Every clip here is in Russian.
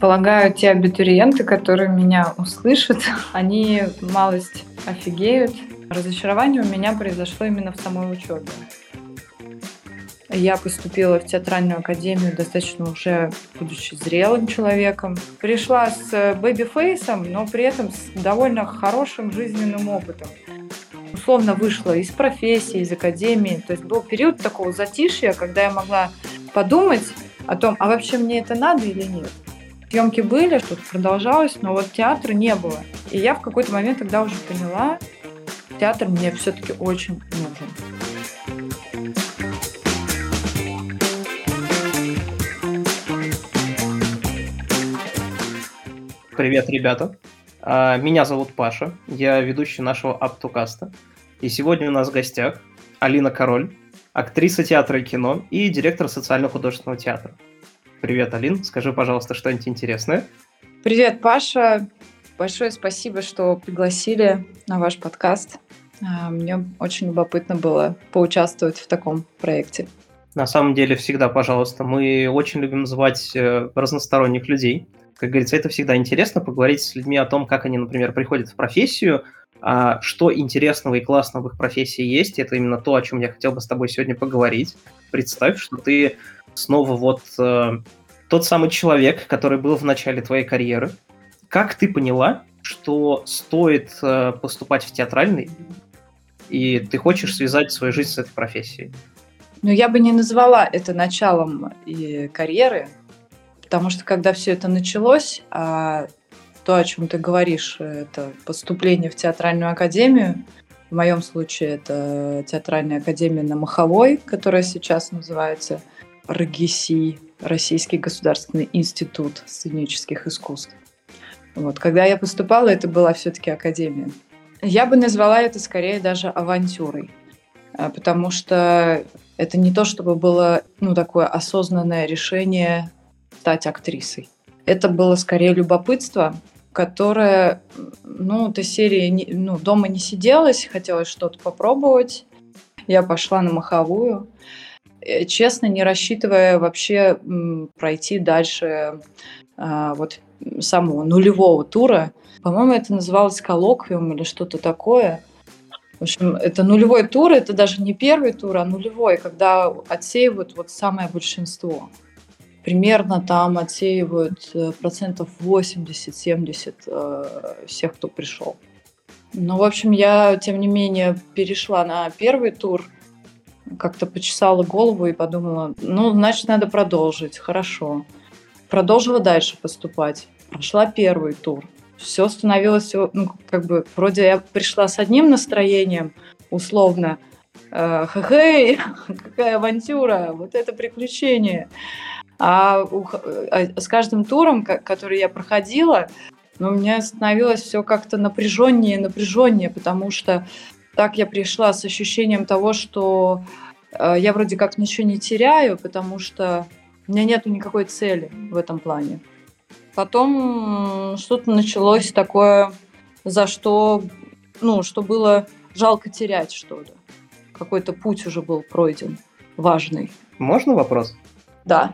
Полагаю, те абитуриенты, которые меня услышат, они малость офигеют. Разочарование у меня произошло именно в самой учебе. Я поступила в театральную академию достаточно уже будучи зрелым человеком. Пришла с baby face ом, но при этом с довольно хорошим жизненным опытом. Условно вышла из профессии, из академии. То есть был период такого затишья, когда я могла подумать о том, а вообще мне это надо или нет. Съемки были, что-то продолжалось, но вот театра не было. И я в какой-то момент тогда уже поняла, театр мне все-таки очень нужен. Привет, ребята. А, меня зовут Паша, я ведущий нашего Аптукаста. И сегодня у нас в гостях Алина Король, актриса театра и кино и директор социально-художественного театра. Привет, Алин. Скажи, пожалуйста, что-нибудь интересное. Привет, Паша. Большое спасибо, что пригласили на ваш подкаст. А, мне очень любопытно было поучаствовать в таком проекте. На самом деле, всегда, пожалуйста. Мы очень любим звать э, разносторонних людей. Как говорится, это всегда интересно поговорить с людьми о том, как они, например, приходят в профессию, а что интересного и классного в их профессии есть. Это именно то, о чем я хотел бы с тобой сегодня поговорить. Представь, что ты снова вот э, тот самый человек, который был в начале твоей карьеры. Как ты поняла, что стоит э, поступать в театральный, и ты хочешь связать свою жизнь с этой профессией? Ну, я бы не назвала это началом и карьеры, потому что когда все это началось, а то, о чем ты говоришь, это поступление в театральную академию. В моем случае это театральная академия на Маховой, которая сейчас называется РГСИ, Российский государственный институт сценических искусств. Вот. Когда я поступала, это была все-таки академия. Я бы назвала это скорее даже авантюрой, а, потому что это не то, чтобы было ну, такое осознанное решение стать актрисой. Это было скорее любопытство, которое, ну, этой серии ну, дома не сиделось, хотелось что-то попробовать. Я пошла на маховую. Э, честно, не рассчитывая вообще пройти дальше а, вот самого нулевого тура. По-моему, это называлось коллоквиум или что-то такое. В общем, это нулевой тур, это даже не первый тур, а нулевой, когда отсеивают вот самое большинство. Примерно там отсеивают э, процентов 80-70 э, всех, кто пришел. Ну, в общем, я, тем не менее, перешла на первый тур – как-то почесала голову и подумала, ну, значит, надо продолжить, хорошо. Продолжила дальше поступать. Прошла первый тур. Все становилось, ну, как бы, вроде я пришла с одним настроением, условно, э, хе-хей, какая авантюра, вот это приключение. А, у, а с каждым туром, который я проходила, ну, у меня становилось все как-то напряженнее и напряженнее, потому что так я пришла с ощущением того, что э, я вроде как ничего не теряю, потому что у меня нет никакой цели в этом плане. Потом что-то началось такое, за что, ну, что было жалко терять что-то. Какой-то путь уже был пройден, важный. Можно вопрос? Да.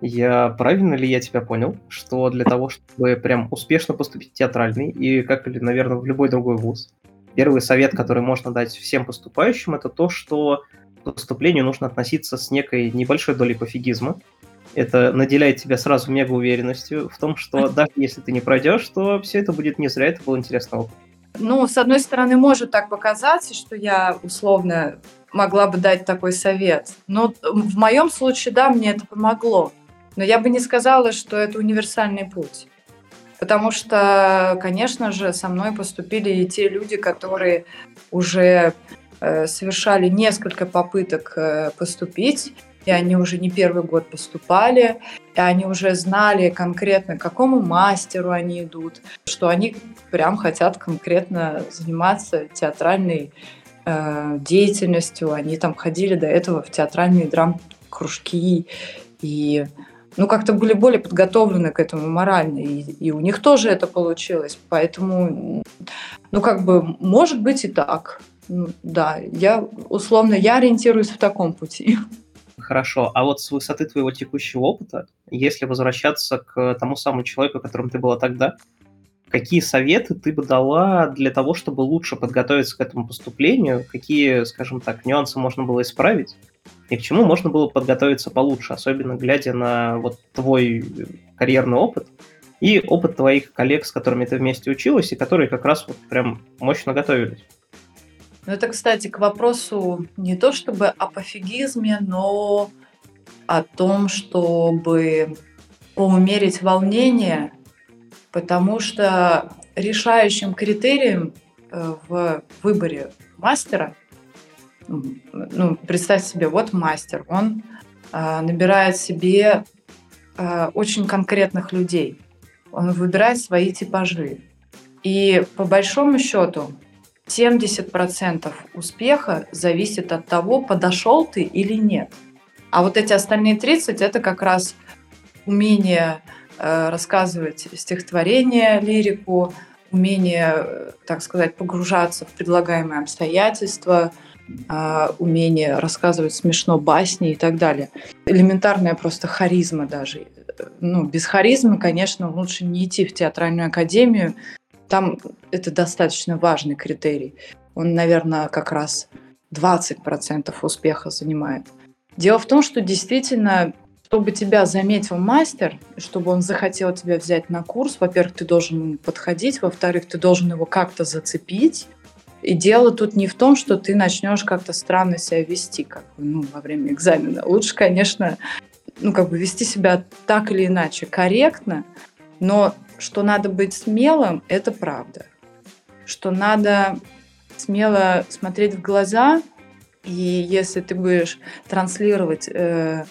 Я правильно ли я тебя понял, что для того, чтобы прям успешно поступить в театральный и, как или, наверное, в любой другой вуз, Первый совет, который можно дать всем поступающим, это то, что к поступлению нужно относиться с некой небольшой долей пофигизма. Это наделяет тебя сразу мега уверенностью в том, что даже если ты не пройдешь, то все это будет не зря, это был интересный опыт. Ну, с одной стороны, может так показаться, что я условно могла бы дать такой совет. Но в моем случае, да, мне это помогло. Но я бы не сказала, что это универсальный путь. Потому что, конечно же, со мной поступили и те люди, которые уже э, совершали несколько попыток э, поступить, и они уже не первый год поступали, и они уже знали конкретно, к какому мастеру они идут, что они прям хотят конкретно заниматься театральной э, деятельностью. Они там ходили до этого в театральные драм-кружки, и ну, как-то были более подготовлены к этому морально, и, и у них тоже это получилось. Поэтому, ну, как бы, может быть и так. Ну, да, я, условно, я ориентируюсь в таком пути. Хорошо. А вот с высоты твоего текущего опыта, если возвращаться к тому самому человеку, которым ты была тогда, какие советы ты бы дала для того, чтобы лучше подготовиться к этому поступлению? Какие, скажем так, нюансы можно было исправить? И к чему можно было подготовиться получше, особенно глядя на вот твой карьерный опыт и опыт твоих коллег, с которыми ты вместе училась, и которые как раз вот прям мощно готовились? Ну, это, кстати, к вопросу не то чтобы о пофигизме, но о том, чтобы поумерить волнение, потому что решающим критерием э, в выборе мастера, ну, представь себе, вот мастер, он э, набирает себе э, очень конкретных людей, он выбирает свои типажи. И по большому счету 70% успеха зависит от того, подошел ты или нет. А вот эти остальные 30 это как раз умение э, рассказывать стихотворение, лирику, умение, так сказать, погружаться в предлагаемые обстоятельства, э, умение рассказывать смешно басни и так далее. Элементарная просто харизма даже. Ну, без харизмы, конечно, лучше не идти в театральную академию, там это достаточно важный критерий. Он, наверное, как раз 20% успеха занимает. Дело в том, что действительно, чтобы тебя заметил мастер, чтобы он захотел тебя взять на курс, во-первых, ты должен подходить, во-вторых, ты должен его как-то зацепить. И дело тут не в том, что ты начнешь как-то странно себя вести, как ну, во время экзамена. Лучше, конечно, ну, как бы вести себя так или иначе корректно, но что надо быть смелым, это правда. Что надо смело смотреть в глаза, и если ты будешь транслировать э,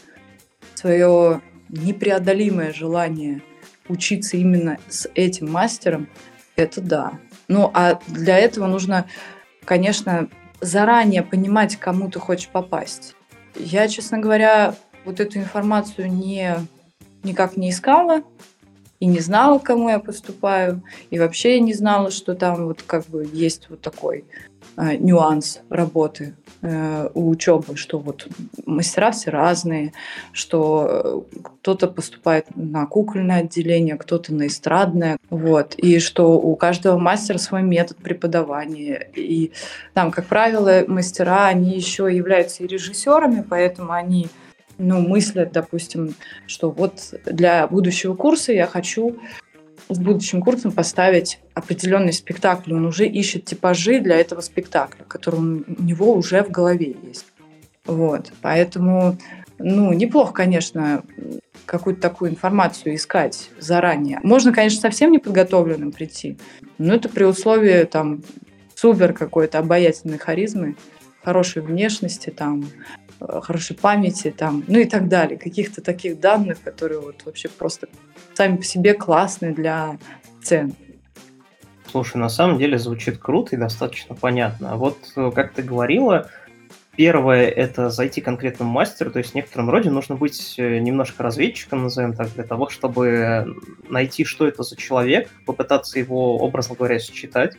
свое непреодолимое желание учиться именно с этим мастером, это да. Ну, а для этого нужно, конечно, заранее понимать, кому ты хочешь попасть. Я, честно говоря, вот эту информацию не, никак не искала, и не знала, к кому я поступаю, и вообще я не знала, что там вот как бы есть вот такой э, нюанс работы э, у учебы, что вот мастера все разные, что э, кто-то поступает на кукольное отделение, кто-то на эстрадное, вот, и что у каждого мастера свой метод преподавания, и там, как правило, мастера, они еще являются и режиссерами, поэтому они ну, мыслят, допустим, что вот для будущего курса я хочу с будущим курсом поставить определенный спектакль. Он уже ищет типажи для этого спектакля, который у него уже в голове есть. Вот. Поэтому, ну, неплохо, конечно, какую-то такую информацию искать заранее. Можно, конечно, совсем неподготовленным прийти, но это при условии там супер какой-то обаятельной харизмы, хорошей внешности, там, хорошей памяти, там, ну и так далее. Каких-то таких данных, которые вот вообще просто сами по себе классные для цен. Слушай, на самом деле звучит круто и достаточно понятно. А вот, э, как ты говорила, первое – это зайти конкретному мастеру, то есть в некотором роде нужно быть э, немножко разведчиком, назовем так, для того, чтобы найти, что это за человек, попытаться его, образно говоря, считать,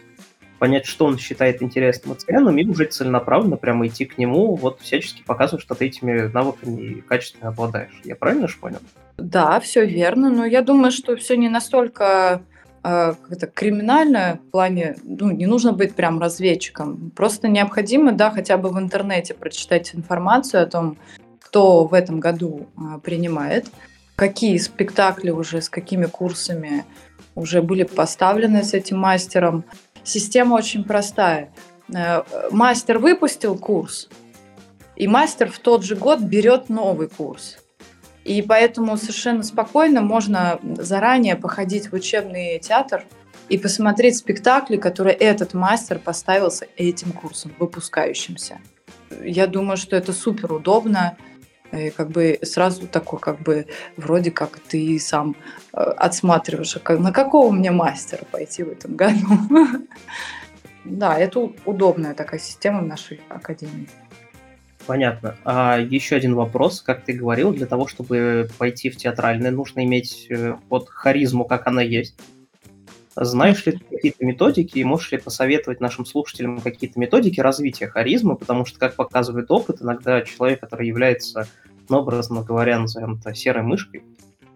понять, что он считает интересным и и уже целенаправленно прямо идти к нему, вот всячески показывать, что ты этими навыками и качественно обладаешь. Я правильно же понял? Да, все верно, но я думаю, что все не настолько э, это криминально в плане, ну, не нужно быть прям разведчиком. Просто необходимо, да, хотя бы в интернете прочитать информацию о том, кто в этом году э, принимает, какие спектакли уже, с какими курсами уже были поставлены с этим мастером, Система очень простая. Э, мастер выпустил курс, и мастер в тот же год берет новый курс. И поэтому совершенно спокойно можно заранее походить в учебный театр и посмотреть спектакли, которые этот мастер поставил с этим курсом, выпускающимся. Я думаю, что это супер удобно. И как бы сразу такой, как бы, вроде как ты сам э, отсматриваешь, как, на какого мне мастера пойти в этом году. Да, это удобная такая система в нашей академии. Понятно. А еще один вопрос. Как ты говорил, для того, чтобы пойти в театральное, нужно иметь э, вот харизму, как она есть. Знаешь ли ты какие-то методики и можешь ли посоветовать нашим слушателям какие-то методики развития харизмы? Потому что, как показывает опыт, иногда человек, который является ну, образно говоря, назовем это серой мышкой,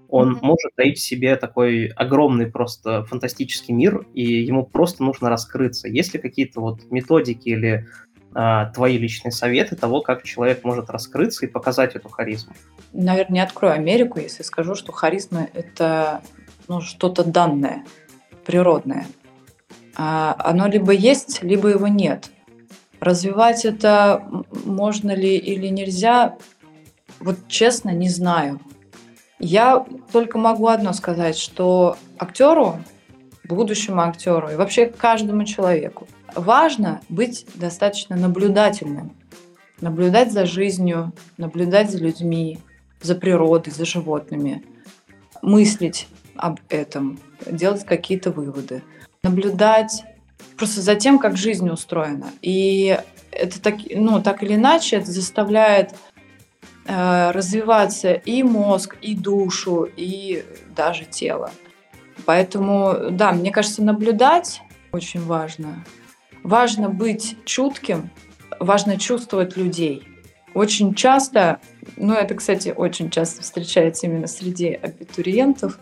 он mm-hmm. может таить в себе такой огромный просто фантастический мир, и ему просто нужно раскрыться. Есть ли какие-то вот методики или а, твои личные советы того, как человек может раскрыться и показать эту харизму? Наверное, не открою Америку, если скажу, что харизма — это ну, что-то данное, природное. А оно либо есть, либо его нет. Развивать это можно ли или нельзя, вот честно, не знаю. Я только могу одно сказать, что актеру, будущему актеру и вообще каждому человеку важно быть достаточно наблюдательным. Наблюдать за жизнью, наблюдать за людьми, за природой, за животными, мыслить об этом, делать какие-то выводы, наблюдать просто за тем, как жизнь устроена. И это так, ну, так или иначе это заставляет Э, развиваться и мозг, и душу, и даже тело. Поэтому, да, мне кажется, наблюдать очень важно. Важно быть чутким, важно чувствовать людей. Очень часто, ну это, кстати, очень часто встречается именно среди абитуриентов,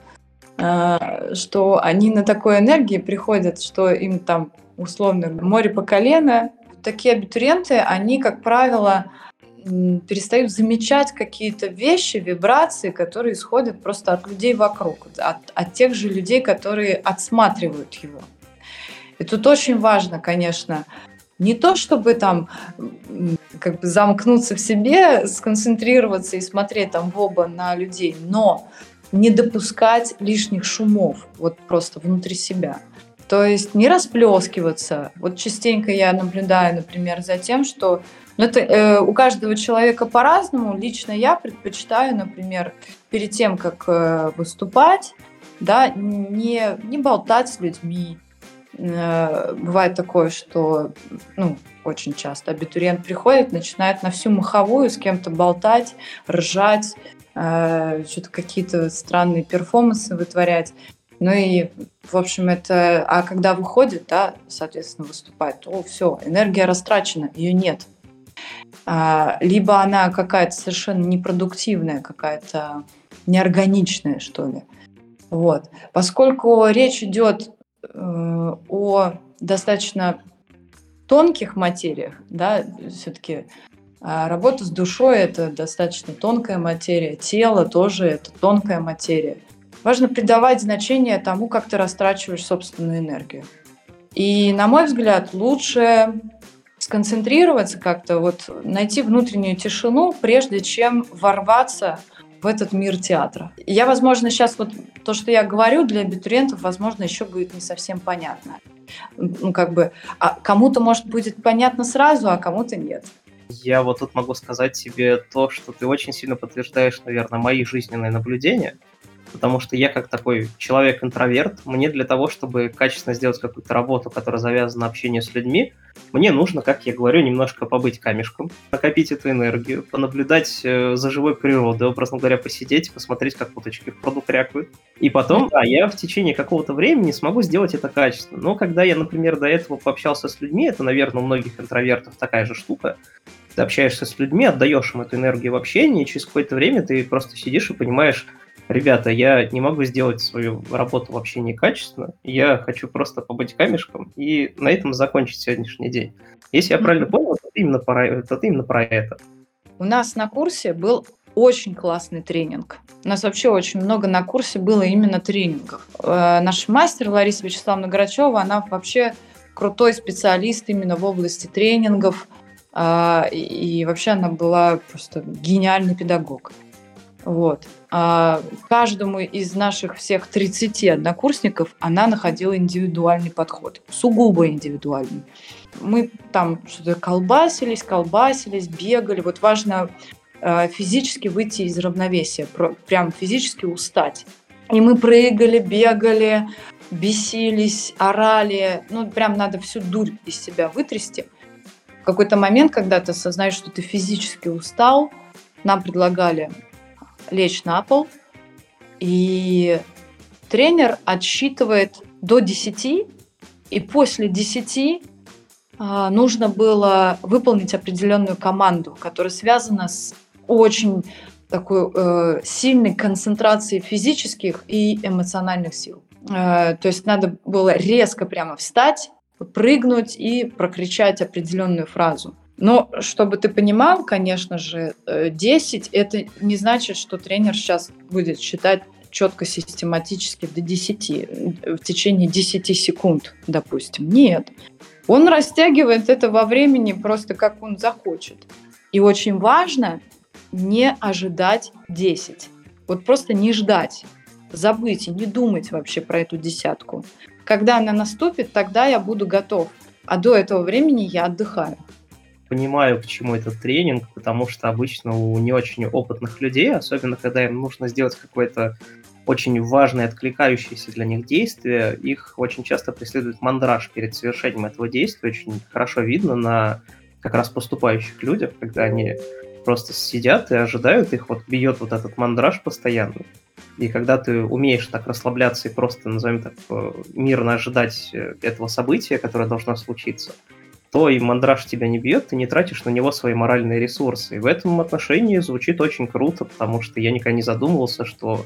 что они на такой энергии приходят, что им там условно море по колено. Такие абитуриенты, они, как правило, перестают замечать какие-то вещи, вибрации, которые исходят просто от людей вокруг, от, от тех же людей, которые отсматривают его. И тут очень важно, конечно, не то, чтобы там как бы замкнуться в себе, сконцентрироваться и смотреть там в оба на людей, но не допускать лишних шумов вот просто внутри себя. То есть не расплескиваться. Вот частенько я наблюдаю, например, за тем, что но это э, у каждого человека по-разному. Лично я предпочитаю, например, перед тем, как э, выступать, да, не, не болтать с людьми. Э, бывает такое, что ну, очень часто абитуриент приходит, начинает на всю маховую с кем-то болтать, ржать, э, что-то какие-то странные перформансы вытворять. Ну и, в общем, это... А когда выходит, да, соответственно, выступает, то все, энергия растрачена, ее нет. А, либо она какая-то совершенно непродуктивная, какая-то неорганичная, что ли. Вот. Поскольку речь идет э, о достаточно тонких материях, да, все-таки а работа с душой это достаточно тонкая материя, тело тоже это тонкая материя. Важно придавать значение тому, как ты растрачиваешь собственную энергию. И, на мой взгляд, лучше сконцентрироваться как-то, вот найти внутреннюю тишину, прежде чем ворваться в этот мир театра. Я, возможно, сейчас вот то, что я говорю для абитуриентов, возможно, еще будет не совсем понятно. Ну, как бы, а кому-то, может, будет понятно сразу, а кому-то нет. Я вот тут могу сказать тебе то, что ты очень сильно подтверждаешь, наверное, мои жизненные наблюдения потому что я как такой человек-интроверт, мне для того, чтобы качественно сделать какую-то работу, которая завязана на общение с людьми, мне нужно, как я говорю, немножко побыть камешком, накопить эту энергию, понаблюдать э, за живой природой, образно говоря, посидеть, посмотреть, как уточки в пруду крякают. И потом, да, я в течение какого-то времени смогу сделать это качественно. Но когда я, например, до этого пообщался с людьми, это, наверное, у многих интровертов такая же штука, ты общаешься с людьми, отдаешь им эту энергию в общении, и через какое-то время ты просто сидишь и понимаешь, ребята, я не могу сделать свою работу вообще некачественно, я хочу просто побыть камешком и на этом закончить сегодняшний день. Если я правильно понял, то именно про, то именно про это. У нас на курсе был очень классный тренинг. У нас вообще очень много на курсе было именно тренингов. Э, наш мастер Лариса Вячеславовна Грачева, она вообще крутой специалист именно в области тренингов. Э, и вообще она была просто гениальный педагог. Вот. А каждому из наших всех 30 однокурсников она находила индивидуальный подход, сугубо индивидуальный. Мы там что-то колбасились, колбасились, бегали. Вот важно э, физически выйти из равновесия, прям физически устать. И мы прыгали, бегали, бесились, орали. Ну, прям надо всю дурь из себя вытрясти. В какой-то момент, когда ты осознаешь, что ты физически устал, нам предлагали лечь на пол, и тренер отсчитывает до 10, и после 10 а, нужно было выполнить определенную команду, которая связана с очень такой э, сильной концентрации физических и эмоциональных сил. Э, то есть надо было резко прямо встать, прыгнуть и прокричать определенную фразу. Но чтобы ты понимал, конечно же, 10 э, это не значит, что тренер сейчас будет считать четко, систематически до 10, в течение 10 секунд, допустим. Нет. Он растягивает это во времени просто как он захочет. И очень важно не ожидать 10. Вот просто не ждать, забыть и не думать вообще про эту десятку. Когда она наступит, тогда я буду готов. А до этого времени я отдыхаю. Понимаю, к чему этот тренинг, потому что обычно у не очень опытных людей, особенно когда им нужно сделать какое-то очень важное, откликающееся для них действие, их очень часто преследует мандраж перед совершением этого действия. Очень хорошо видно на как раз поступающих людях, когда они просто сидят и ожидают, их вот бьет вот этот мандраж постоянно. И когда ты умеешь так расслабляться и просто, назовем так, э, мирно ожидать э, этого события, которое должно случиться, то и мандраж тебя не бьет, ты не тратишь на него свои моральные ресурсы. И в этом отношении звучит очень круто, потому что я никогда не задумывался, что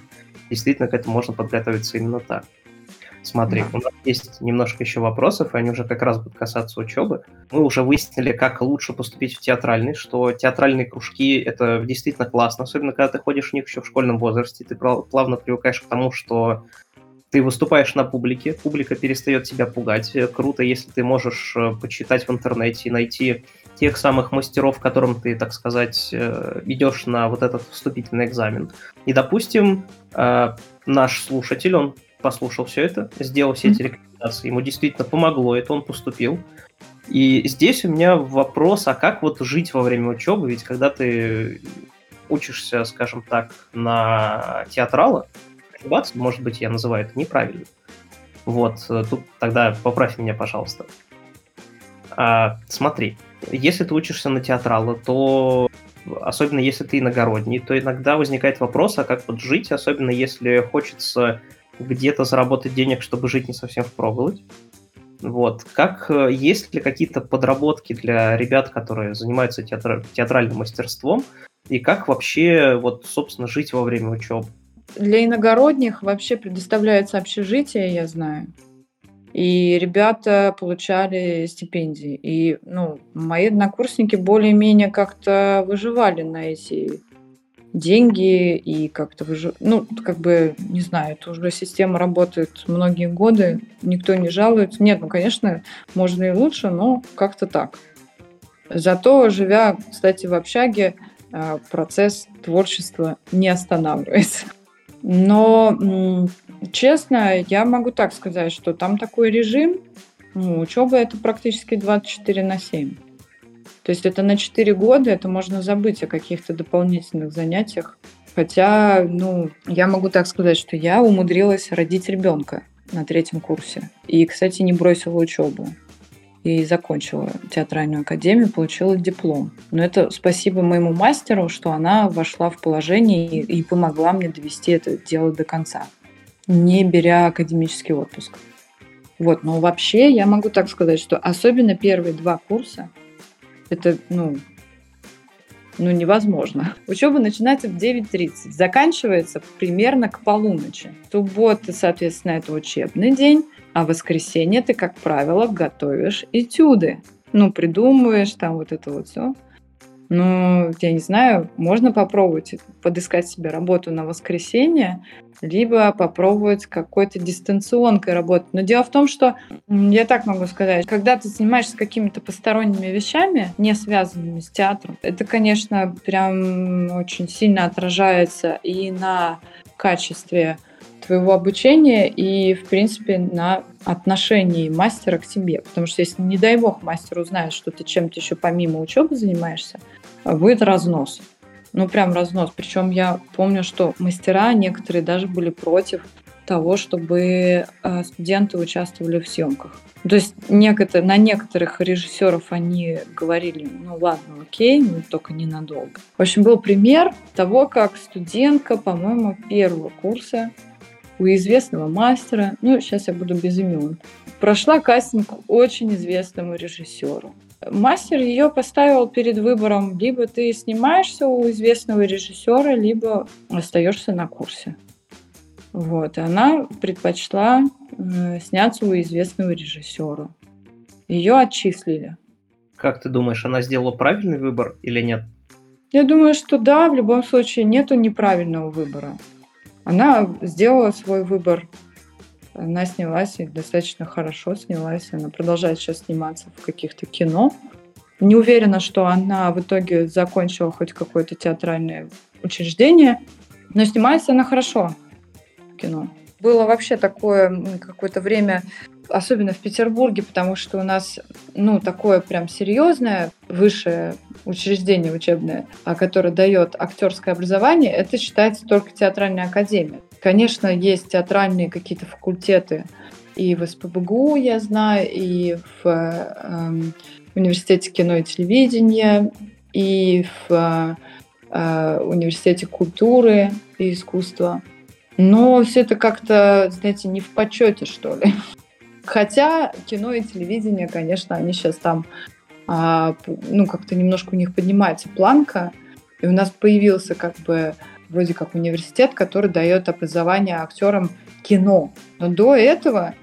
действительно к этому можно подготовиться именно так. Смотри, у нас есть немножко еще вопросов, и они уже как раз будут касаться учебы. Мы уже выяснили, как лучше поступить в театральный, что театральные кружки — это действительно классно, особенно когда ты ходишь в них еще в школьном возрасте, ты плавно привыкаешь к тому, что ты выступаешь на публике, публика перестает тебя пугать. Круто, если ты можешь э, почитать в интернете и найти тех самых мастеров, которым ты, так сказать, э, идешь на вот этот вступительный экзамен. И, допустим, э, наш слушатель, он послушал все это, сделал все эти рекомендации, ему действительно помогло это, он поступил. И здесь у меня вопрос, а как вот жить во время учебы? Ведь когда ты учишься, скажем так, на театрала, ошибаться, может быть, я называю это неправильно. Вот, тут тогда поправь меня, пожалуйста. А, смотри, если ты учишься на театрала, то особенно если ты иногородний, то иногда возникает вопрос, а как вот жить, особенно если хочется где-то заработать денег, чтобы жить не совсем впроголодь. Вот. Как, э, есть ли какие-то подработки для ребят, которые занимаются театр, театральным мастерством, и как вообще, вот, собственно, жить во время учебы? Для иногородних вообще предоставляется общежитие, я знаю. И ребята получали стипендии. И ну, мои однокурсники более-менее как-то выживали на эти деньги и как-то выжив... ну как бы не знаю это уже система работает многие годы никто не жалуется нет ну конечно можно и лучше но как-то так зато живя кстати в общаге а, процесс творчества не останавливается но честно я могу так сказать что там такой режим ну, учеба это практически 24 на 7 то есть это на 4 года, это можно забыть о каких-то дополнительных занятиях. Хотя, ну, я могу так сказать, что я умудрилась родить ребенка на третьем курсе. И, кстати, не бросила учебу. И закончила театральную академию, получила диплом. Но это спасибо моему мастеру, что она вошла в положение и, помогла мне довести это дело до конца, не беря академический отпуск. Вот, но вообще я могу так сказать, что особенно первые два курса это, ну, ну, невозможно. Учеба начинается в 9.30, заканчивается примерно к полуночи. Суббота, соответственно, это учебный день, а воскресенье ты, как правило, готовишь этюды. Ну, придумываешь там вот это вот все. Ну, я не знаю, можно попробовать подыскать себе работу на воскресенье, либо попробовать какой-то дистанционкой работать. Но дело в том, что, я так могу сказать, когда ты занимаешься какими-то посторонними вещами, не связанными с театром, это, конечно, прям очень сильно отражается и на качестве твоего обучения и, в принципе, на отношении мастера к тебе. Потому что если, не дай бог, мастер узнает, что ты чем-то еще помимо учебы занимаешься, будет разнос. Ну, прям разнос. Причем я помню, что мастера некоторые даже были против того, чтобы э, студенты участвовали в съемках. То есть некотор, на некоторых режиссеров они говорили, ну ладно, окей, но только ненадолго. В общем, был пример того, как студентка, по-моему, первого курса у известного мастера, ну, сейчас я буду без имен, прошла кастинг очень известному режиссеру. Мастер ее поставил перед выбором, либо ты снимаешься у известного режиссера, либо остаешься на курсе. Вот, и она предпочла э, сняться у известного режиссера. Ее отчислили. Как ты думаешь, она сделала правильный выбор или нет? Я думаю, что да, в любом случае нету неправильного выбора. Она сделала свой выбор. Она снялась и достаточно хорошо снялась. Она продолжает сейчас сниматься в каких-то кино. Не уверена, что она в итоге закончила хоть какое-то театральное учреждение, но снимается она хорошо в кино. Было вообще такое какое-то время, особенно в Петербурге, потому что у нас, ну, такое прям серьезное высшее учреждение учебное, а которое дает актерское образование, это считается только театральная академия. Конечно, есть театральные какие-то факультеты и в СПБГУ, я знаю, и в э, университете кино и телевидения, и в э, университете культуры и искусства. Но все это как-то, знаете, не в почете, что ли. Хотя кино и телевидение, конечно, они сейчас там, а, ну, как-то немножко у них поднимается планка, и у нас появился как бы вроде как университет, который дает образование актерам кино. Но до этого,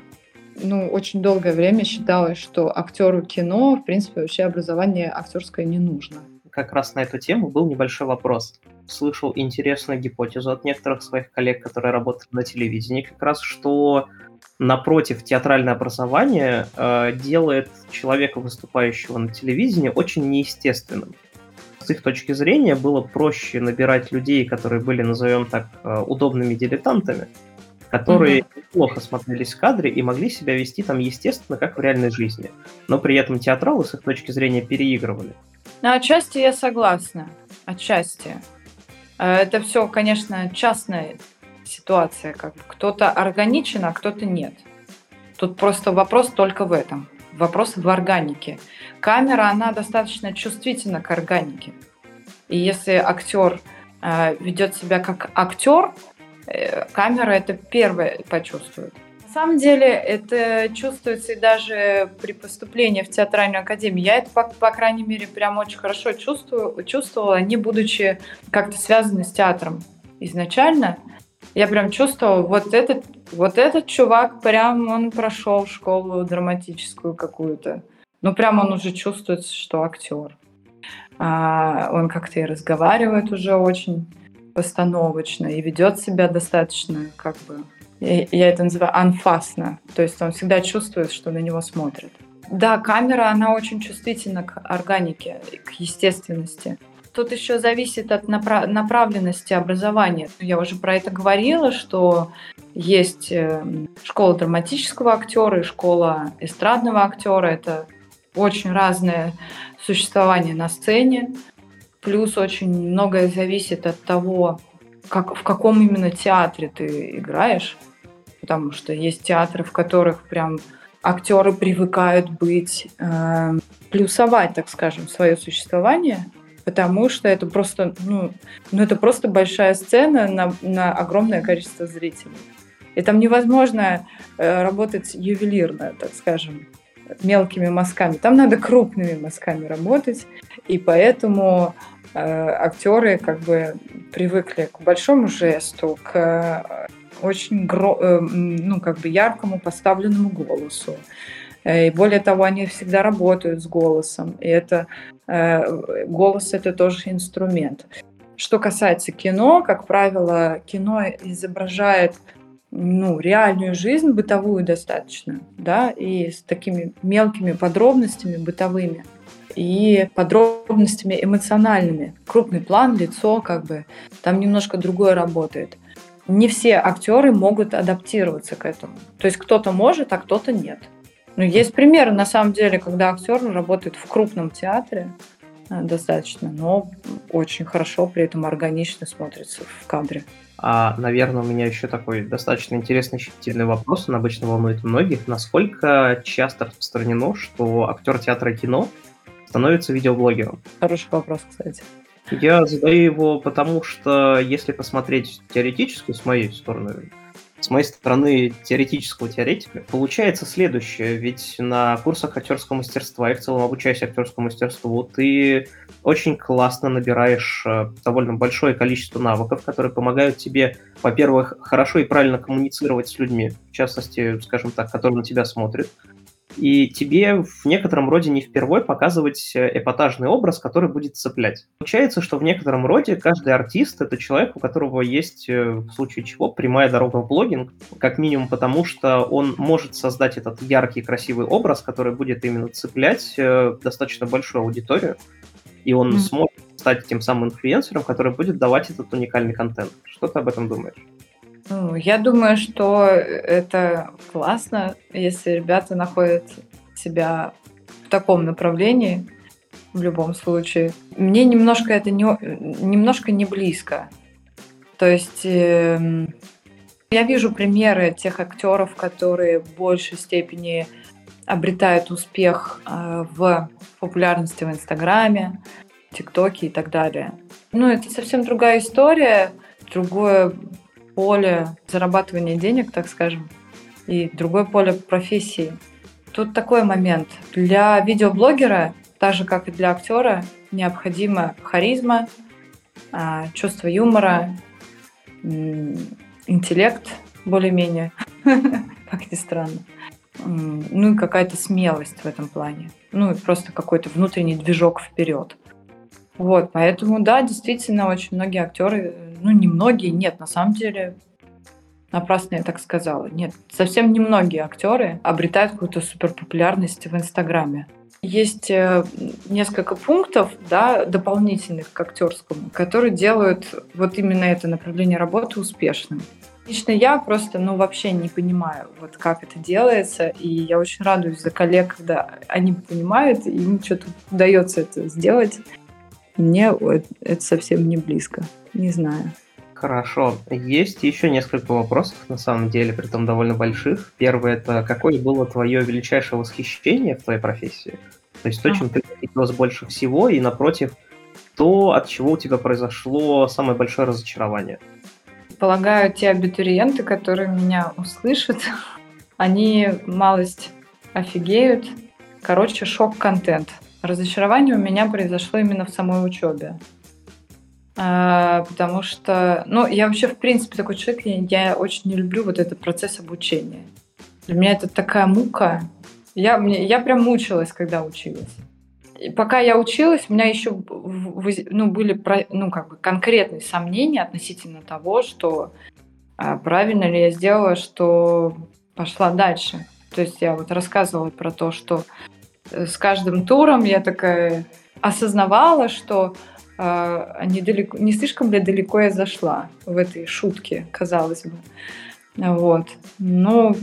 ну, очень долгое время считалось, что актеру кино, в принципе, вообще образование актерское не нужно. Как раз на эту тему был небольшой вопрос. Слышал интересную гипотезу от некоторых своих коллег, которые работают на телевидении, как раз, что напротив, театральное образование э, делает человека, выступающего на телевидении, очень неестественным с их точки зрения было проще набирать людей, которые были, назовем так, э, удобными дилетантами, которые mm-hmm. плохо смотрелись в кадре и могли себя вести там естественно, как в реальной жизни. Но при этом театралы с их точки зрения переигрывали. Ну, отчасти я согласна. Отчасти. Э, это все, конечно, частная ситуация. Как кто-то органичен, а кто-то нет. Тут просто вопрос только в этом вопрос в органике. Камера, она достаточно чувствительна к органике. И если актер э, ведет себя как актер, э, камера это первое почувствует. На самом деле это чувствуется и даже при поступлении в театральную академию. Я это, по, по крайней мере, прям очень хорошо чувствую, чувствовала, не будучи как-то связанной с театром изначально. Я прям чувствовала, вот этот, вот этот чувак прям он прошел школу драматическую какую-то. Ну, прям он уже чувствует, что актер. А, он как-то и разговаривает уже очень постановочно и ведет себя достаточно, как бы, я, это называю анфасно. То есть он всегда чувствует, что на него смотрят. Да, камера, она очень чувствительна к органике, к естественности. Тут еще зависит от направ- направленности образования. Я уже про это говорила, что есть э, школа драматического актера и школа эстрадного актера. Это очень разное существование на сцене. Плюс очень многое зависит от того, как, в каком именно театре ты играешь. Потому что есть театры, в которых прям актеры привыкают быть, э, плюсовать, так скажем, свое существование – потому что это просто, ну, ну это просто большая сцена на, на огромное количество зрителей. И там невозможно э, работать ювелирно, так скажем, мелкими мазками. Там надо крупными мазками работать, и поэтому э, актеры как бы привыкли к большому жесту, к э, очень гро- э, ну, как бы яркому поставленному голосу. Э, и более того, они всегда работают с голосом. И это э, голос это тоже инструмент. Что касается кино, как правило, кино изображает ну, реальную жизнь, бытовую достаточно, да, и с такими мелкими подробностями бытовыми и подробностями эмоциональными. Крупный план, лицо, как бы, там немножко другое работает. Не все актеры могут адаптироваться к этому. То есть кто-то может, а кто-то нет. Ну, есть примеры, на самом деле, когда актер работает в крупном театре э, достаточно, но очень хорошо при этом органично смотрится в кадре. А, наверное, у меня еще такой достаточно интересный, щепетильный вопрос, он обычно волнует многих. Насколько часто распространено, что актер театра и кино становится видеоблогером? Хороший вопрос, кстати. Я задаю его потому, что если посмотреть теоретически с моей стороны, с моей стороны теоретического теоретика, получается следующее. Ведь на курсах актерского мастерства и в целом обучаясь актерскому мастерству, ты очень классно набираешь э, довольно большое количество навыков, которые помогают тебе, во-первых, хорошо и правильно коммуницировать с людьми, в частности, скажем так, которые на тебя смотрят, и тебе в некотором роде не впервой показывать э, эпатажный образ, который будет цеплять. Получается, что в некотором роде каждый артист — это человек, у которого есть, э, в случае чего, прямая дорога в блогинг, как минимум потому, что он может создать этот яркий, красивый образ, который будет именно цеплять э, достаточно большую аудиторию, и он mm-hmm. сможет стать тем самым инфлюенсером, который будет давать этот уникальный контент. Что ты об этом думаешь? Ну, я думаю, что это классно, если ребята находят себя в таком направлении, в любом случае. Мне немножко это не, немножко не близко. То есть э, я вижу примеры тех актеров, которые в большей степени обретают успех э, в популярности в Инстаграме, ТикТоке и так далее. Ну, это совсем другая история, другое поле зарабатывания денег, так скажем, и другое поле профессии. Тут такой момент. Для видеоблогера, так же как и для актера, необходима харизма, а, чувство юмора, интеллект более-менее, как ни странно. Ну и какая-то смелость в этом плане. Ну и просто какой-то внутренний движок вперед. Вот, поэтому, да, действительно, очень многие актеры, ну, не многие, нет, на самом деле, напрасно я так сказала. Нет, совсем немногие актеры обретают какую-то суперпопулярность в Инстаграме. Есть э, несколько пунктов, да, дополнительных к актерскому, которые делают вот именно это направление работы успешным. Лично я просто, ну, вообще не понимаю, вот как это делается, и я очень радуюсь за коллег, когда они понимают, и им что-то удается это сделать. Мне это совсем не близко. Не знаю. Хорошо. Есть еще несколько вопросов, на самом деле, при том довольно больших. Первый — это какое было твое величайшее восхищение в твоей профессии? То есть то, чем ты восхитилась больше всего, и, напротив, то, от чего у тебя произошло самое большое разочарование? Полагаю, те абитуриенты, которые меня услышат, они малость офигеют. Короче, шок-контент. Разочарование у меня произошло именно в самой учебе. А, потому что, ну, я вообще, в принципе, такой человек, я, очень не люблю вот этот процесс обучения. Для меня это такая мука. Я, мне, я прям мучилась, когда училась. И пока я училась, у меня еще ну, были ну, как бы конкретные сомнения относительно того, что а, правильно ли я сделала, что пошла дальше. То есть я вот рассказывала про то, что с каждым туром я такая осознавала, что э, недалеко, не слишком ли далеко я зашла в этой шутке, казалось бы. Вот. Но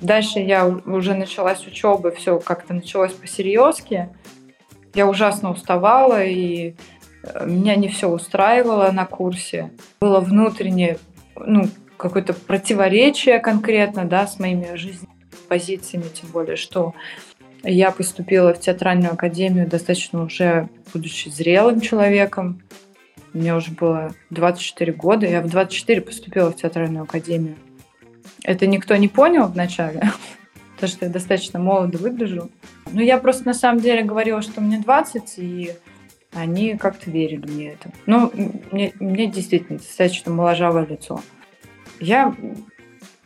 дальше я уже началась учеба, все как-то началось по-серьезки. Я ужасно уставала, и э, меня не все устраивало на курсе. Было внутреннее, ну, какое-то противоречие конкретно, да, с моими жизненными позициями, тем более, что я поступила в театральную академию достаточно уже будучи зрелым человеком. Мне уже было 24 года. Я в 24 поступила в театральную академию. Это никто не понял вначале, потому что я достаточно молодо выгляжу. Но я просто на самом деле говорила, что мне 20, и они как-то верили мне это. Ну, мне, мне действительно достаточно моложавое лицо. Я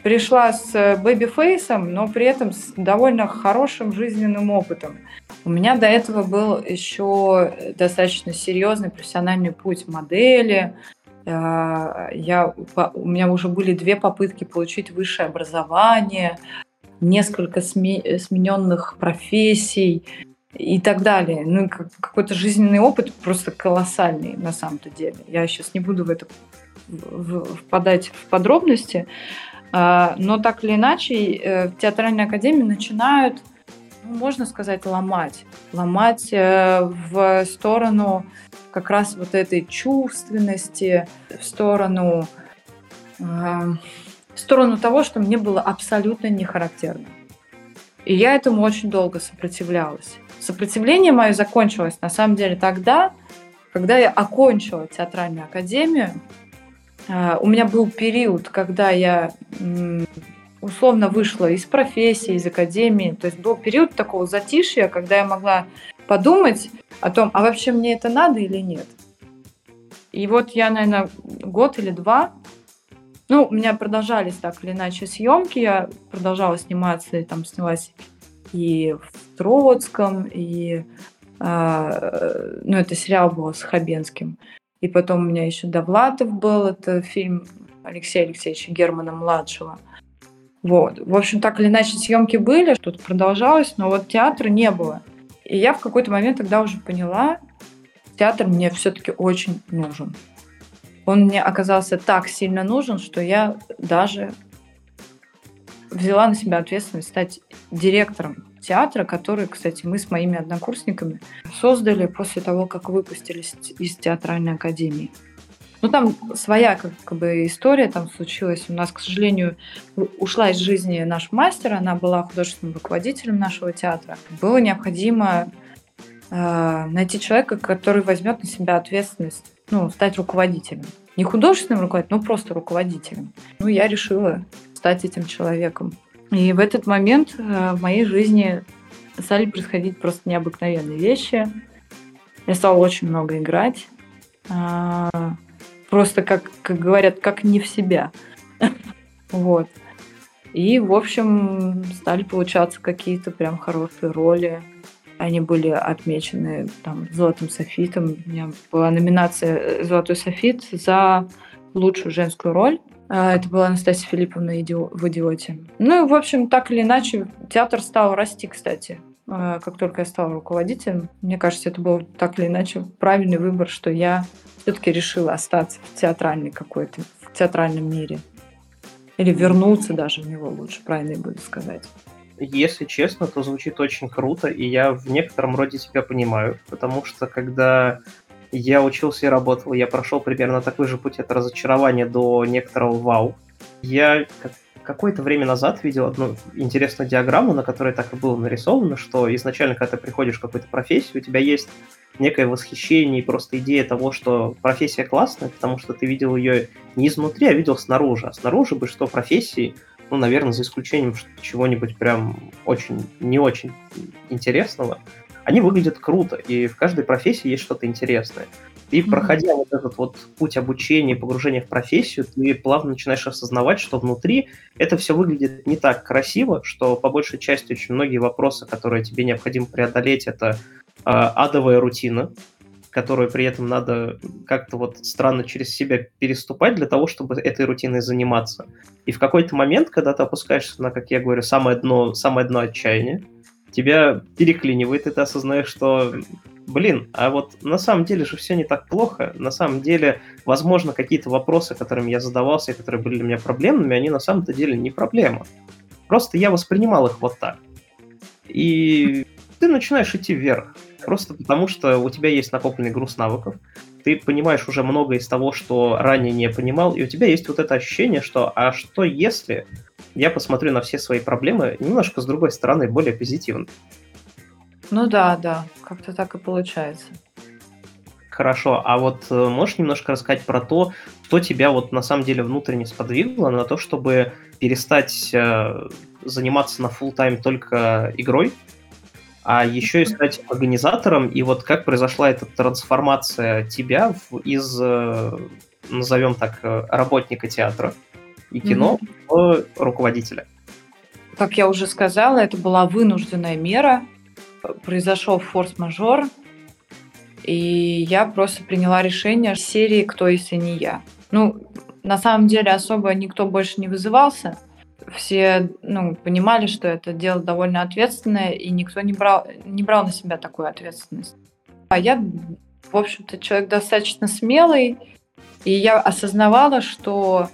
пришла с э, baby face ом, но при этом с довольно хорошим жизненным опытом. У меня до этого был еще достаточно серьезный профессиональный путь модели. Э, я, у меня уже были две попытки получить высшее образование, несколько смененных профессий и так далее. Ну, какой-то жизненный опыт просто колоссальный на самом-то деле. Я сейчас не буду в это впадать в подробности, но так или иначе э, в театральной академии начинают, ну, можно сказать, ломать. Ломать э, в сторону как раз вот этой чувственности, в сторону, э, в сторону того, что мне было абсолютно не характерно. И я этому очень долго сопротивлялась. Сопротивление мое закончилось на самом деле тогда, когда я окончила театральную академию, А, у меня был период, когда я условно вышла из профессии, из академии. То есть был период такого затишья, когда я могла подумать о том, а вообще мне это надо или нет. И вот я, наверное, год или два, ну, у меня продолжались так или иначе съемки, я продолжала сниматься, и там снялась и в Троцком, и, э, ну, это сериал был с Хабенским. И потом у меня еще Довлатов был, это фильм Алексея Алексеевича Германа-младшего. Вот. В общем, так или иначе, съемки были, что-то продолжалось, но вот театра не было. И я в какой-то момент тогда уже поняла, театр мне все-таки очень нужен. Он мне оказался так сильно нужен, что я даже взяла на себя ответственность стать директором театра, который, кстати, мы с моими однокурсниками создали после того, как выпустились из театральной академии. Ну, там своя как, бы история там случилась. У нас, к сожалению, ушла из жизни наш мастер, она была художественным руководителем нашего театра. Было необходимо э, найти человека, который возьмет на себя ответственность, ну, стать руководителем. Не художественным руководителем, но просто руководителем. Ну, я решила стать этим человеком. И в этот момент э, в моей жизни стали происходить просто необыкновенные вещи. Я стала очень много играть. А, просто, как, как говорят, как не в себя. Вот. И, в общем, стали получаться какие-то прям хорошие роли. Они были отмечены там золотым софитом. У меня была номинация «Золотой софит» за лучшую женскую роль. А, это была Анастасия Филипповна в «Идиоте». Ну в общем, так или иначе, театр стал расти, кстати, а, как только я стала руководителем. Мне кажется, это был так или иначе правильный выбор, что я все-таки решила остаться в театральной какой-то, в театральном мире. Или вернуться даже в него лучше, правильно будет сказать. Если честно, то звучит очень круто, и я в некотором роде тебя понимаю, потому что когда я учился и работал, я прошел примерно такой же путь от разочарования до некоторого вау. Я какое-то время назад видел одну интересную диаграмму, на которой так и было нарисовано, что изначально, когда ты приходишь в какую-то профессию, у тебя есть некое восхищение и просто идея того, что профессия классная, потому что ты видел ее не изнутри, а видел снаружи. А снаружи бы что профессии, ну, наверное, за исключением чего-нибудь прям очень, не очень интересного, они выглядят круто, и в каждой профессии есть что-то интересное. И проходя вот этот вот путь обучения, погружения в профессию, ты плавно начинаешь осознавать, что внутри это все выглядит не так красиво, что по большей части очень многие вопросы, которые тебе необходимо преодолеть, это э, адовая рутина, которую при этом надо как-то вот странно через себя переступать для того, чтобы этой рутиной заниматься. И в какой-то момент, когда ты опускаешься на, как я говорю, самое дно, самое дно отчаяния, тебя переклинивает, и ты осознаешь, что, блин, а вот на самом деле же все не так плохо. На самом деле, возможно, какие-то вопросы, которыми я задавался, и которые были для меня проблемными, они на самом-то деле не проблема. Просто я воспринимал их вот так. И ты начинаешь идти вверх. Просто потому, что у тебя есть накопленный груз навыков, ты понимаешь уже много из того, что ранее не понимал, и у тебя есть вот это ощущение, что а что если я посмотрю на все свои проблемы немножко с другой стороны, более позитивно. Ну да, да, как-то так и получается. Хорошо, а вот э, можешь немножко рассказать про то, что тебя вот на самом деле внутренне сподвигло на то, чтобы перестать э, заниматься на full тайм только игрой, а еще и стать организатором, и вот как произошла эта трансформация тебя в, из, э, назовем так, э, работника театра и кино mm-hmm. в руководителя. Как я уже сказала, это была вынужденная мера. Произошел форс-мажор, и я просто приняла решение серии «Кто, если не я?». Ну, на самом деле особо никто больше не вызывался. Все ну, понимали, что это дело довольно ответственное, и никто не брал, не брал на себя такую ответственность. А я, в общем-то, человек достаточно смелый, и я осознавала, что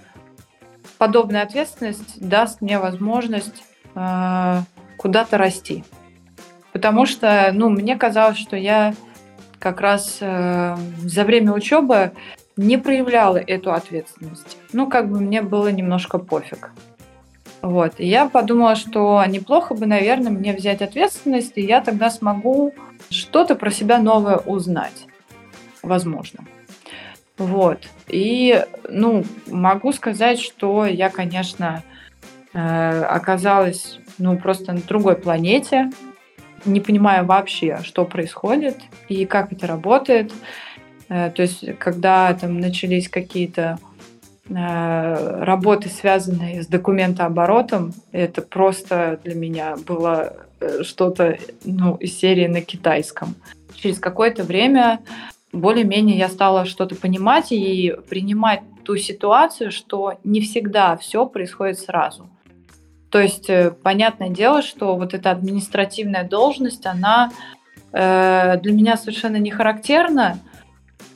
подобная ответственность даст мне возможность э, куда-то расти. Потому что, ну, мне казалось, что я как раз э, за время учебы не проявляла эту ответственность. Ну, как бы мне было немножко пофиг. Вот. И я подумала, что неплохо бы, наверное, мне взять ответственность, и я тогда смогу что-то про себя новое узнать. Возможно. Вот. И, ну, могу сказать, что я, конечно, э, оказалась, ну, просто на другой планете, не понимая вообще, что происходит и как это работает. Э, то есть, когда там начались какие-то э, работы, связанные с документооборотом, это просто для меня было что-то ну, из серии на китайском. Через какое-то время более-менее я стала что-то понимать и принимать ту ситуацию, что не всегда все происходит сразу. То есть, понятное дело, что вот эта административная должность, она э, для меня совершенно не характерна,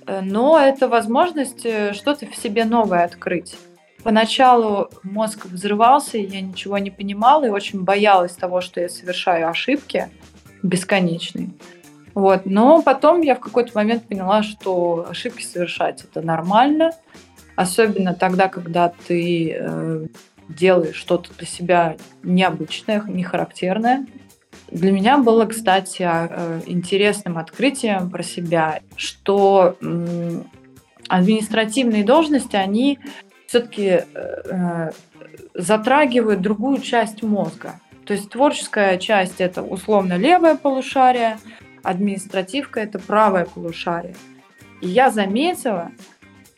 Э, но это возможность э, что-то в себе новое открыть. Поначалу мозг взрывался, и я ничего не понимала, и очень боялась того, что я совершаю ошибки бесконечные. Вот. Но потом я в какой-то момент поняла, что ошибки совершать это нормально, особенно тогда, когда ты э, делаешь что-то для себя необычное, нехарактерное. Для меня было, кстати, а, э, интересным открытием про себя, что административные должности, они все-таки э, затрагивают другую часть мозга. То есть творческая часть это условно левое полушарие, административка это правое полушарие. И я заметила,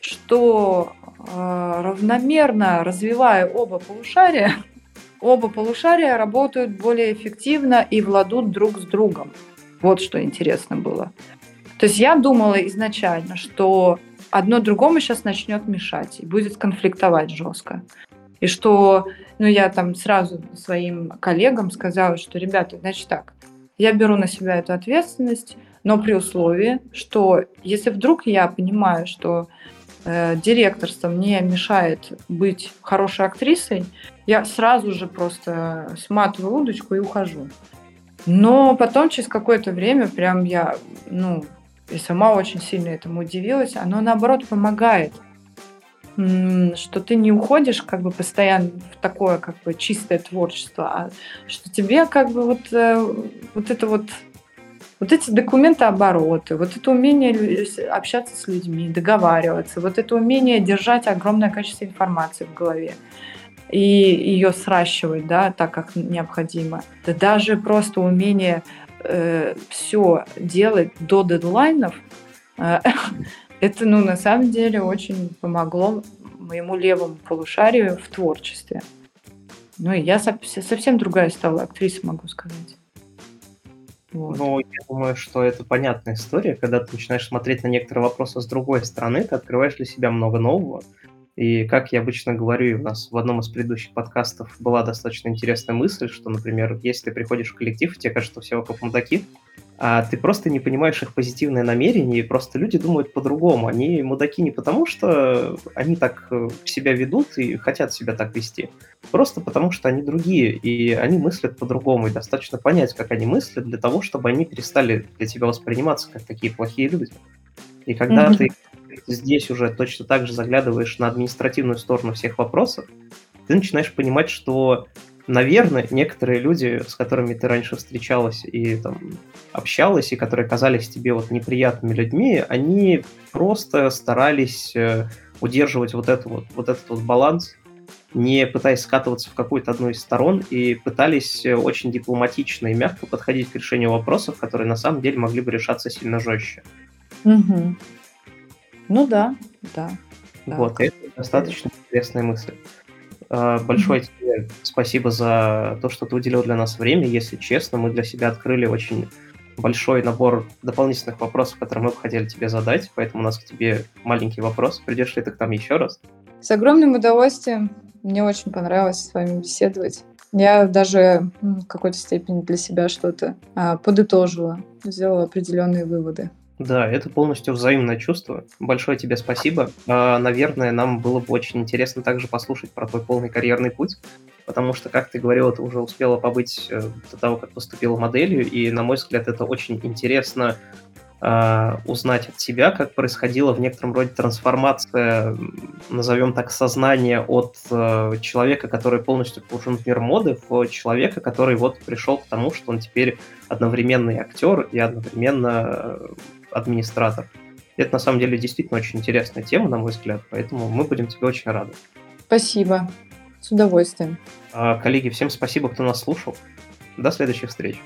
что э, равномерно развивая оба полушария, оба полушария работают более эффективно и владут друг с другом. Вот что интересно было. То есть я думала изначально, что одно другому сейчас начнет мешать и будет конфликтовать жестко. И что, ну, я там сразу своим коллегам сказала, что, ребята, значит так, я беру на себя эту ответственность, но при условии, что если вдруг я понимаю, что э, директорство мне мешает быть хорошей актрисой, я сразу же просто сматываю удочку и ухожу. Но потом, через какое-то время, прям я, ну, и сама очень сильно этому удивилась, оно наоборот помогает что ты не уходишь как бы постоянно в такое как бы чистое творчество, а что тебе как бы вот, э, вот это вот вот эти документы обороты, вот это умение общаться с людьми, договариваться, вот это умение держать огромное количество информации в голове и ее сращивать, да, так как необходимо. Да даже просто умение э, все делать до дедлайнов, э, это, ну, на самом деле очень помогло моему левому полушарию в творчестве. Ну, и я совсем другая стала актриса, могу сказать. Вот. Ну, я думаю, что это понятная история, когда ты начинаешь смотреть на некоторые вопросы с другой стороны, ты открываешь для себя много нового. И как я обычно говорю, у нас в одном из предыдущих подкастов была достаточно интересная мысль, что, например, если ты приходишь в коллектив, и тебе кажется, что все вокруг мудаки, а ты просто не понимаешь их позитивное намерение, и просто люди думают по-другому. Они мудаки не потому, что они так э, себя ведут и хотят себя так вести, просто потому что они другие, и они мыслят по-другому, и достаточно понять, как они мыслят, для того, чтобы они перестали для тебя восприниматься как такие плохие люди. И когда mm-hmm. ты здесь уже точно так же заглядываешь на административную сторону всех вопросов, ты начинаешь понимать, что наверное, некоторые люди, с которыми ты раньше встречалась и там общалась, и которые казались тебе вот неприятными людьми, они просто старались э, удерживать вот, это вот, вот этот вот баланс, не пытаясь скатываться в какую-то одну из сторон, и пытались э, очень дипломатично и мягко подходить к решению вопросов, которые на самом деле могли бы решаться сильно жестче. Угу. Ну да, да. Вот, это достаточно интересная мысль. А, большое тебе спасибо за то, что ты уделил для нас время. Если честно, мы для себя открыли очень большой набор дополнительных вопросов, которые мы бы хотели тебе задать, поэтому у нас к тебе маленький вопрос. Придешь ли ты к нам еще раз? С огромным удовольствием. Мне очень понравилось с вами беседовать. Я даже в какой-то степени для себя что-то а, подытожила, сделала определенные выводы. Да, это полностью взаимное чувство. Большое тебе спасибо. А, наверное, нам было бы очень интересно также послушать про твой полный карьерный путь, потому что, как ты говорила, ты уже успела побыть э, до того, как поступила моделью, и, на мой взгляд, это очень интересно э, узнать от тебя, как происходила в некотором роде трансформация, назовем так, сознания от э, человека, который полностью погружен в мир моды, в человека, который вот пришел к тому, что он теперь одновременно и актер, и одновременно администратор. Это на самом деле действительно очень интересная тема, на мой взгляд, поэтому мы будем тебе очень рады. Спасибо. С удовольствием. А, коллеги, всем спасибо, кто нас слушал. До следующих встреч.